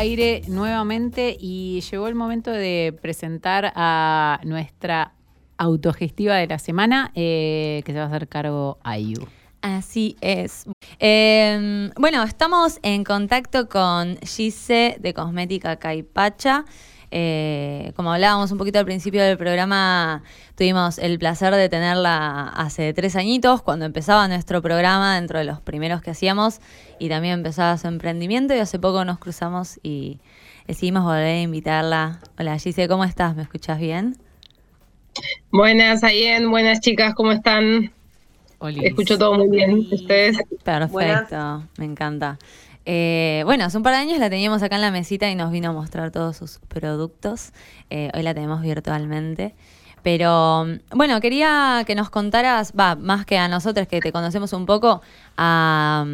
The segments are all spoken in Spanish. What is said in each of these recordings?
aire nuevamente y llegó el momento de presentar a nuestra autogestiva de la semana eh, que se va a hacer cargo a You. Así es. Em, bueno, estamos en contacto con Gise de Cosmética Caipacha. Eh, como hablábamos un poquito al principio del programa, tuvimos el placer de tenerla hace tres añitos, cuando empezaba nuestro programa, dentro de los primeros que hacíamos, y también empezaba su emprendimiento, y hace poco nos cruzamos y decidimos volver a invitarla. Hola Gise, ¿cómo estás? ¿Me escuchas bien? Buenas, Ayen, buenas chicas, ¿cómo están? Escucho todo muy bien, ¿ustedes? Perfecto, me encanta. Eh, bueno, hace un par de años la teníamos acá en la mesita y nos vino a mostrar todos sus productos. Eh, hoy la tenemos virtualmente. Pero bueno, quería que nos contaras, va, más que a nosotros que te conocemos un poco, a,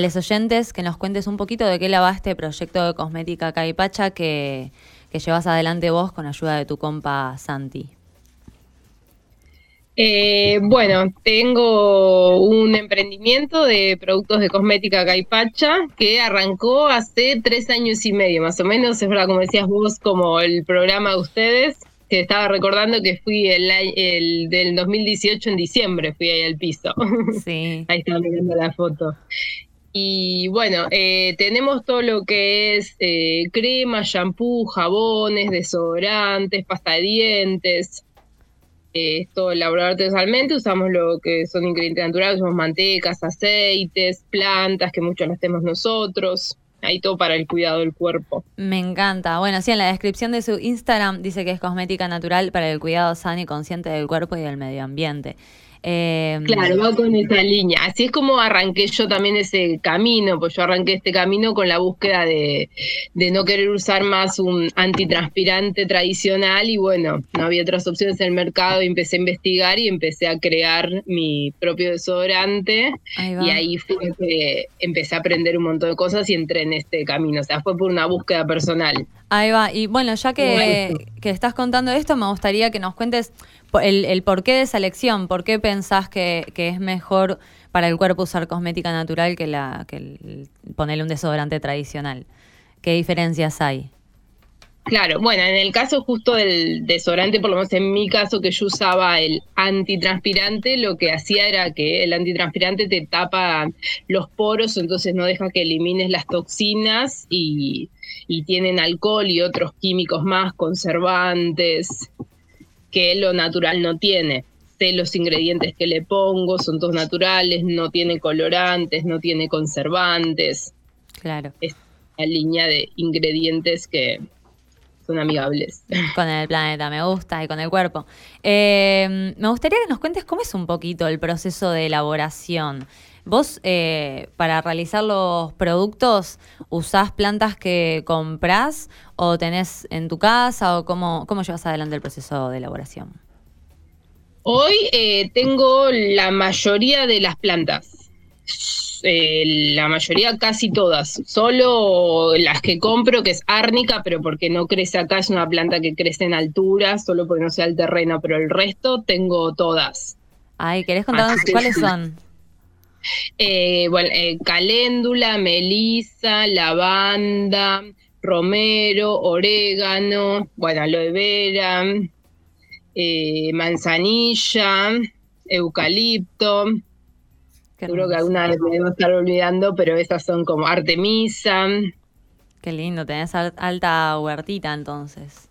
los oyentes, que nos cuentes un poquito de qué la va este proyecto de cosmética Caipacha que, que llevas adelante vos con ayuda de tu compa Santi. Eh, bueno, tengo un emprendimiento de productos de cosmética Caipacha que arrancó hace tres años y medio, más o menos, es verdad, como decías vos, como el programa de ustedes, que estaba recordando que fui el, el del 2018 en diciembre, fui ahí al piso. Sí. ahí estaba mirando la foto. Y bueno, eh, tenemos todo lo que es eh, crema, shampoo, jabones, desodorantes, pasta de dientes, esto elaborado artesanalmente, usamos lo que son ingredientes naturales, usamos mantecas, aceites, plantas, que muchos las tenemos nosotros. Ahí todo para el cuidado del cuerpo. Me encanta. Bueno, sí, en la descripción de su Instagram dice que es cosmética natural para el cuidado sano y consciente del cuerpo y del medio ambiente. Em, claro, va con esa línea. Así es como arranqué yo también ese camino, pues yo arranqué este camino con la búsqueda de, no querer usar más un antitranspirante tradicional y bueno, no había otras opciones en el mercado y empecé a investigar y empecé a crear mi propio desodorante y ahí fue que empecé a aprender un montón de cosas y entré en este camino, o sea, fue por una búsqueda personal. Ahí va, y bueno, ya que, que estás contando esto, me gustaría que nos cuentes el, el porqué de esa elección, por qué pensás que, es mejor para el cuerpo usar cosmética natural que, la, que ponerle un desodorante tradicional. ¿Qué diferencias hay? Claro, bueno, en el caso justo del desodorante, por lo menos en mi caso que yo usaba el antitranspirante, lo que hacía era que el antitranspirante te tapa los poros, entonces no deja que elimines las toxinas y, y tienen alcohol y otros químicos más, conservantes, que lo natural no tiene. Sé los ingredientes que le pongo, son todos naturales, no tiene colorantes, no tiene conservantes. Claro. Es una línea de ingredientes que son amigables. Con el planeta, me gusta, y con el cuerpo. Eh, me gustaría que nos cuentes cómo es un poquito el proceso de elaboración. Vos, eh, para realizar los productos, ¿usás plantas que comprás o tenés en tu casa o cómo, cómo llevas adelante el proceso de elaboración? Hoy eh, tengo la mayoría de las plantas. Eh, la mayoría, casi todas. Solo las que compro, que es árnica, pero porque no crece acá, es una planta que crece en altura, solo porque no sea el terreno, pero el resto tengo todas. Ay, ¿querés contarnos cuáles son? Eh, bueno, eh, caléndula, melisa, lavanda, romero, orégano, bueno, aloe vera, eh, manzanilla, eucalipto. Seguro que alguna vez me debo estar olvidando, pero esas son como artemisa. Qué lindo, tenés alta huertita entonces.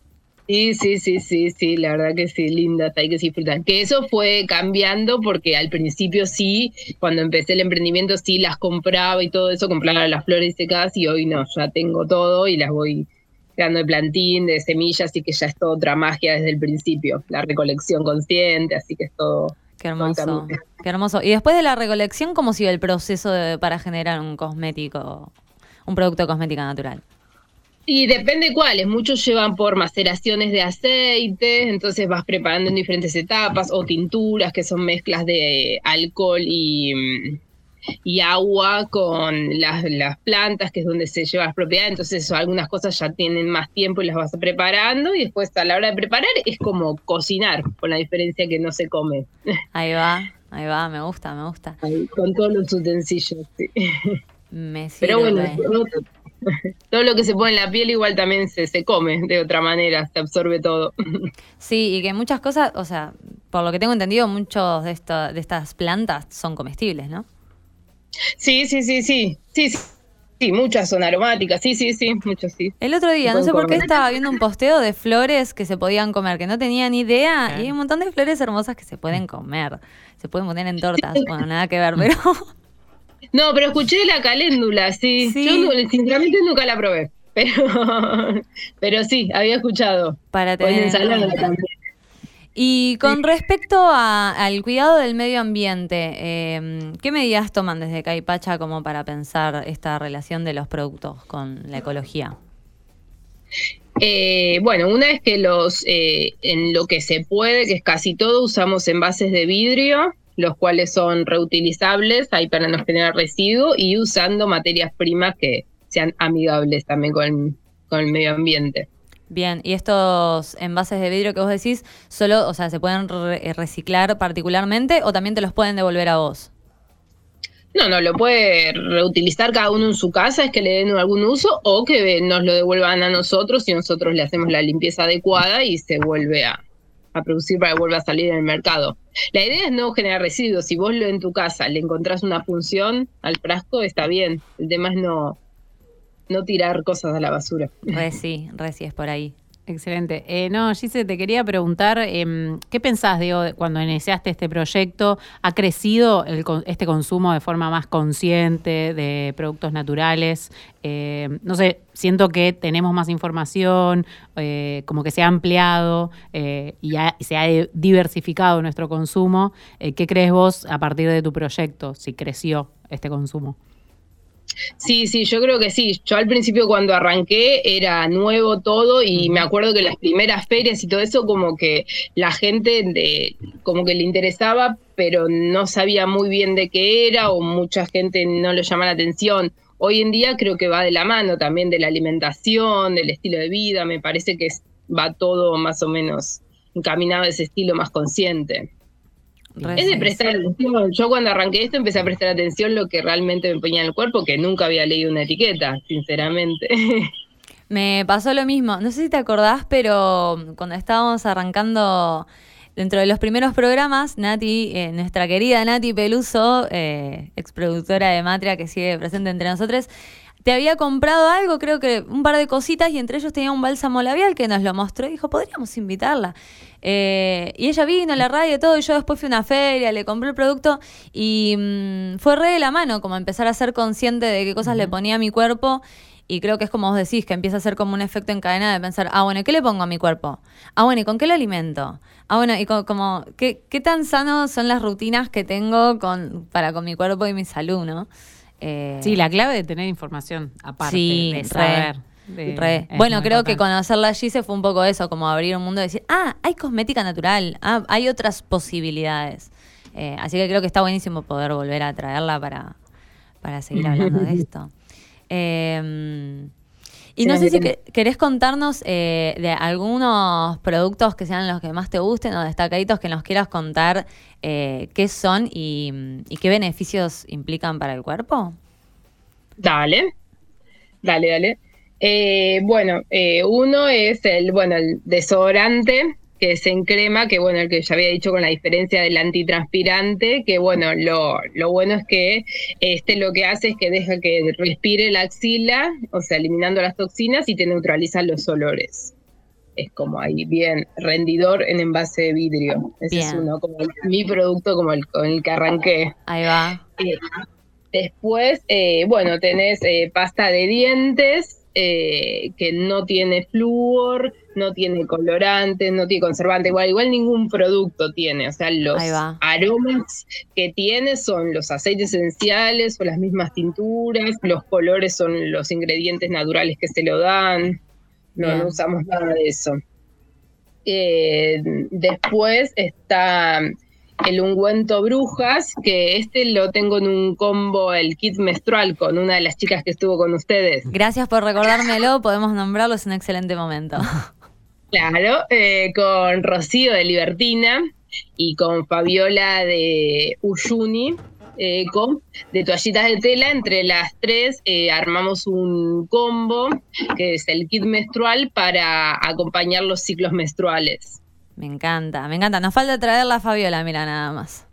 Sí, sí, sí, sí, sí, la verdad que sí, lindas, hay que disfrutar. Que eso fue cambiando porque al principio sí, cuando empecé el emprendimiento sí las compraba y todo eso, compraba las flores secadas y hoy no, ya tengo todo y las voy creando de plantín, de semillas, así que ya es toda otra magia desde el principio, la recolección consciente, así que es todo. Qué hermoso, qué hermoso. Y después de la recolección, ¿cómo sigue el proceso para generar un cosmético, un producto de cosmética natural? Y depende cuáles, muchos llevan por maceraciones de aceite, entonces vas preparando en diferentes etapas, o tinturas, que son mezclas de alcohol y, y agua con las, las, plantas, que es donde se lleva las propiedades, entonces algunas cosas ya tienen más tiempo y las vas preparando, y después a la hora de preparar es como cocinar, con la diferencia que no se come. Ahí va, ahí va, me gusta, me gusta. con todos los utensilios, sí. Me Pero bueno, todo lo que se pone en la piel igual también se, se come de otra manera, se absorbe todo. Sí, y que muchas cosas, o sea, por lo que tengo entendido, muchos de, esto, de estas plantas son comestibles, ¿no? Sí, sí, sí, sí, sí, sí. Sí, muchas son aromáticas, sí, sí, sí, muchas sí. El otro día, no sé por qué estaba viendo un posteo de flores que se podían comer, que no tenía ni idea, y hay un montón de flores hermosas que se pueden comer, se pueden poner en tortas, bueno, nada que ver, pero... No, pero escuché la caléndula, sí. Yo sinceramente nunca la probé, pero, pero sí, había escuchado. Para tener... Y con respecto al cuidado del medio ambiente, eh, ¿qué medidas toman desde Caipacha como para pensar esta relación de los productos con la ecología? Eh, bueno, una es que los eh, en lo que se puede, que es casi todo, usamos envases de vidrio, los cuales son reutilizables, ahí para no generar residuos, y usando materias primas que sean amigables también con el medio ambiente. Bien, y estos envases de vidrio que vos decís, solo, o sea, se pueden eh, reciclar particularmente o también te los pueden devolver a vos? No, no, lo puede reutilizar cada uno en su casa, es que le den algún uso o que nos lo devuelvan a nosotros y nosotros le hacemos la limpieza adecuada y se vuelve a, a producir para que vuelva a salir en el mercado. La idea es no generar residuos. Si vos lo en tu casa le encontrás una función al frasco, está bien. El tema es no, no tirar cosas a la basura. Re sí, re sí es por ahí. Excelente. Eh, no, Gise, te quería preguntar, eh, ¿qué pensás, de cuando iniciaste este proyecto? ¿Ha crecido el, este consumo de forma más consciente de productos naturales? Eh, no sé, siento que tenemos más información, eh, como que se ha ampliado y, y, se ha diversificado nuestro consumo. ¿Qué crees vos a partir de tu proyecto, si creció este consumo? Sí, sí, yo creo que sí. Yo al principio cuando arranqué era nuevo todo y me acuerdo que las primeras ferias y todo eso como que la gente de, como que le interesaba, pero no sabía muy bien de qué era o mucha gente no le llama la atención. Hoy en día creo que va de la mano también de la alimentación, del estilo de vida, me parece que va todo más o menos encaminado a ese estilo más consciente es de prestar atención. Yo cuando arranqué esto empecé a prestar atención lo que realmente me ponía en el cuerpo, que nunca había leído una etiqueta, sinceramente. Me pasó lo mismo. No sé si te acordás, pero cuando estábamos arrancando dentro de los primeros programas, Nati, eh, nuestra querida Nati Peluso, eh, exproductora de Matria que sigue presente entre nosotros, te había comprado algo, creo que un par de cositas, y entre ellos tenía un bálsamo labial que nos lo mostró y dijo, podríamos invitarla. Eh, y ella vino a la radio y todo, y yo después fui a una feria, le compré el producto y mm, fue re de la mano, como empezar a ser consciente de qué cosas le ponía a mi cuerpo. Y creo que es como vos decís, que empieza a ser como un efecto en cadena de pensar, ah, bueno, ¿y qué le pongo a mi cuerpo? Ah, bueno, ¿y con qué lo alimento? Ah, bueno, y como, ¿qué, ¿qué, tan sanos son las rutinas que tengo con, para con mi cuerpo y mi salud, no? Eh, sí, la clave de tener información aparte, de saber. Bueno, creo que conocerla allí se fue un poco eso, como abrir un mundo y decir, ah, hay cosmética natural, ah, hay otras posibilidades. Eh, así que creo que está buenísimo poder volver a traerla para, para seguir hablando de esto. Em, y no sé si querés contarnos eh, de algunos productos que sean los que más te gusten o destacaditos que nos quieras contar eh, qué son y, qué beneficios implican para el cuerpo. Dale, dale, dale. Eh, bueno, uno es el, bueno, el desodorante, que es en crema, que bueno, el que ya había dicho con la diferencia del antitranspirante, que bueno, lo, lo bueno es que este lo que hace es que deja que respire la axila, o sea, eliminando las toxinas y te neutraliza los olores. Es como ahí bien rendidor en envase de vidrio. Ese es uno, como mi producto como el con el que arranqué. Ahí va. Eh, después, eh, bueno, tenés eh, pasta de dientes, que no tiene flúor, no tiene colorantes, no tiene conservante, igual, igual ningún producto tiene, o sea, los aromas que tiene son los aceites esenciales o las mismas tinturas, los colores son los ingredientes naturales que se lo dan, no, usamos nada de eso. Eh, después está el ungüento brujas, que este lo tengo en un combo, el kit menstrual, con una de las chicas que estuvo con ustedes. Gracias por recordármelo, podemos nombrarlo, es un excelente momento. Claro, eh, con Rocío de Libertina y con Fabiola de Uyuni. Eco de toallitas de tela. Entre las tres eh, armamos un combo que es el kit menstrual para acompañar los ciclos menstruales. Me encanta, me encanta. Nos falta traer la Fabiola, mira, nada más.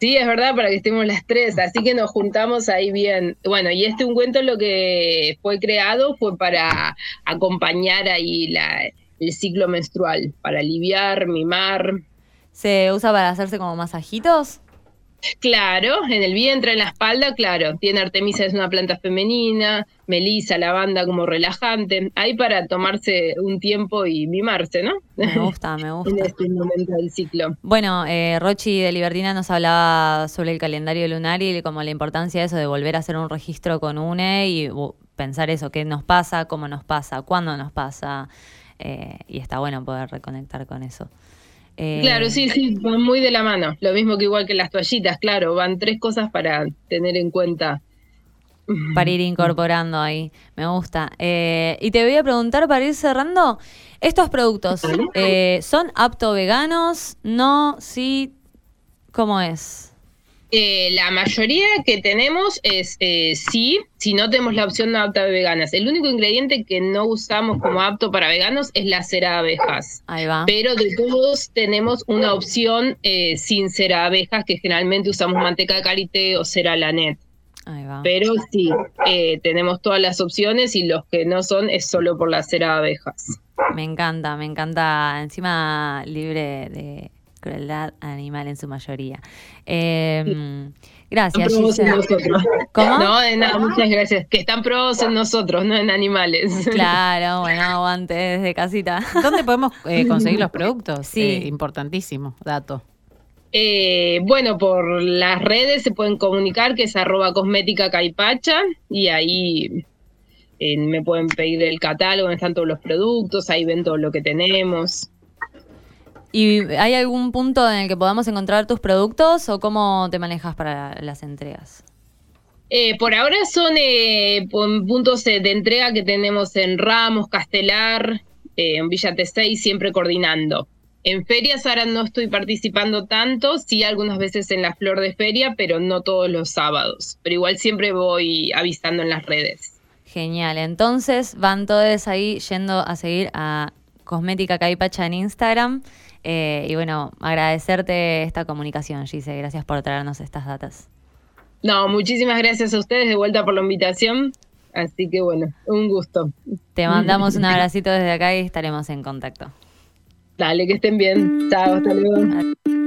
Sí, es verdad, para que estemos las tres, así que nos juntamos ahí bien. Bueno, y este ungüento lo que fue creado fue para acompañar ahí la, el ciclo menstrual, para aliviar, mimar. ¿Se usa para hacerse como masajitos? Claro, en el vientre, en la espalda, claro. Tiene Artemisa, es una planta femenina, Melisa, lavanda como relajante. Hay para tomarse un tiempo y mimarse, ¿no? Me gusta, me gusta. en este momento del ciclo. Bueno, eh, Rochi de Libertina nos hablaba sobre el calendario lunar y como la importancia de eso, de volver a hacer un registro con UNE y pensar eso, qué nos pasa, cómo nos pasa, cuándo nos pasa. Eh, y está bueno poder reconectar con eso. Eh, claro, sí, sí, van muy de la mano. Lo mismo que igual que las toallitas, claro, van tres cosas para tener en cuenta. Para ir incorporando ahí, me gusta. Eh, y te voy a preguntar para ir cerrando, ¿estos productos eh, son apto veganos? ¿No? ¿Sí? ¿Cómo es? Eh, la mayoría que tenemos es eh, sí, si no tenemos la opción apta de veganas. El único ingrediente que no usamos como apto para veganos es la cera de abejas. Ahí va. Pero de todos tenemos una opción eh, sin cera de abejas, que generalmente usamos manteca de karité o cera lanet. Ahí va. Pero sí, tenemos todas las opciones y los que no son es solo por la cera de abejas. Me encanta, me encanta. Encima libre de crueldad animal en su mayoría. Eh, gracias, ¿Cómo? No, de nada, muchas gracias. Que están probados en nosotros, no en animales. Claro, bueno, aguante desde casita. ¿Dónde podemos eh, conseguir los productos? Sí. Eh, importantísimo, dato. Eh, bueno, por las redes se pueden comunicar, que es arroba cosmética caipacha, y ahí me pueden pedir el catálogo, donde están todos los productos, ahí ven todo lo que tenemos. ¿Y hay algún punto en el que podamos encontrar tus productos o cómo te manejas para las entregas? Eh, por ahora son eh, puntos de entrega que tenemos en Ramos, Castelar, eh, en Villa T6, siempre coordinando. En ferias ahora no estoy participando tanto, sí algunas veces en la flor de feria, pero no todos los sábados. Pero igual siempre voy avisando en las redes. Genial, entonces van todos ahí yendo a seguir a Cosmética Caipacha en Instagram eh, y bueno, agradecerte esta comunicación, Gise. Gracias por traernos estas datas. No, muchísimas gracias a ustedes de vuelta por la invitación. Así que bueno, un gusto. Te mandamos un abracito desde acá y estaremos en contacto. Dale, que estén bien. Chao, hasta luego.